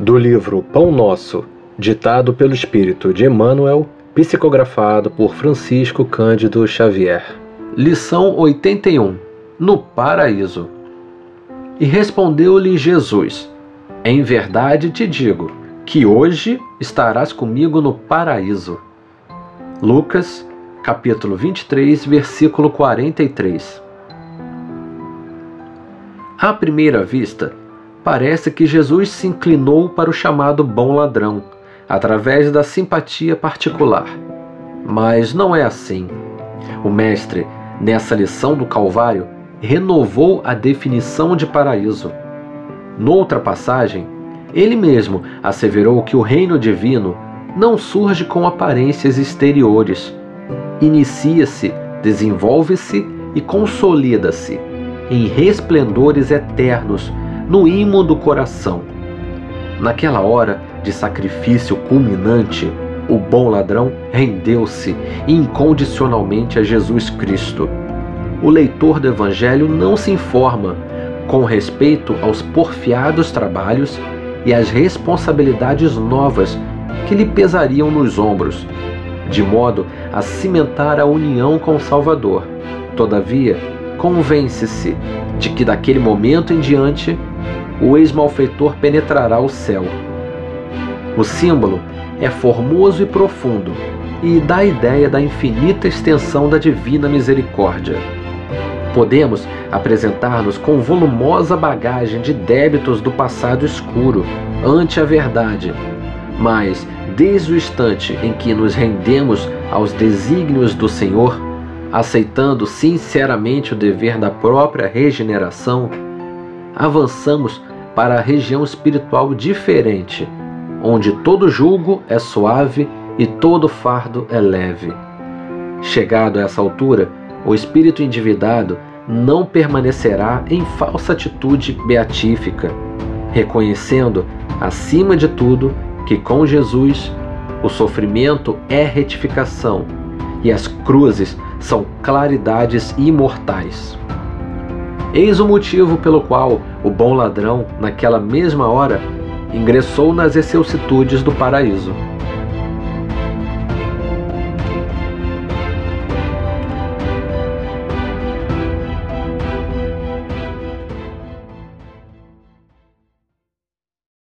Do livro Pão Nosso, ditado pelo Espírito de Emmanuel, psicografado por Francisco Cândido Xavier. Lição 81 No Paraíso. E respondeu-lhe Jesus: Em verdade te digo que hoje estarás comigo no paraíso. Lucas, capítulo 23, versículo 43. À primeira vista, parece que Jesus se inclinou para o chamado bom ladrão, através da simpatia particular. Mas não é assim. O Mestre, nessa lição do Calvário, renovou a definição de paraíso. Noutra passagem, ele mesmo asseverou que o reino divino não surge com aparências exteriores. Inicia-se, desenvolve-se e consolida-se em resplendores eternos no imo do coração. Naquela hora de sacrifício culminante, o bom ladrão rendeu-se incondicionalmente a Jesus Cristo. O leitor do Evangelho não se informa com respeito aos porfiados trabalhos e às responsabilidades novas que lhe pesariam nos ombros, de modo a cimentar a união com o Salvador. Todavia, convence-se de que daquele momento em diante o ex-malfeitor penetrará o céu. O símbolo é formoso e profundo e dá a ideia da infinita extensão da divina misericórdia. Podemos apresentar-nos com volumosa bagagem de débitos do passado escuro ante a verdade, mas desde o instante em que nos rendemos aos desígnios do Senhor, aceitando sinceramente o dever da própria regeneração, avançamos para a região espiritual diferente, onde todo julgo é suave e todo fardo é leve. Chegado a essa altura, o espírito endividado não permanecerá em falsa atitude beatífica, reconhecendo, acima de tudo, que com Jesus o sofrimento é retificação e as cruzes são claridades imortais. Eis o motivo pelo qual o bom ladrão, naquela mesma hora, ingressou nas excelsitudes do paraíso.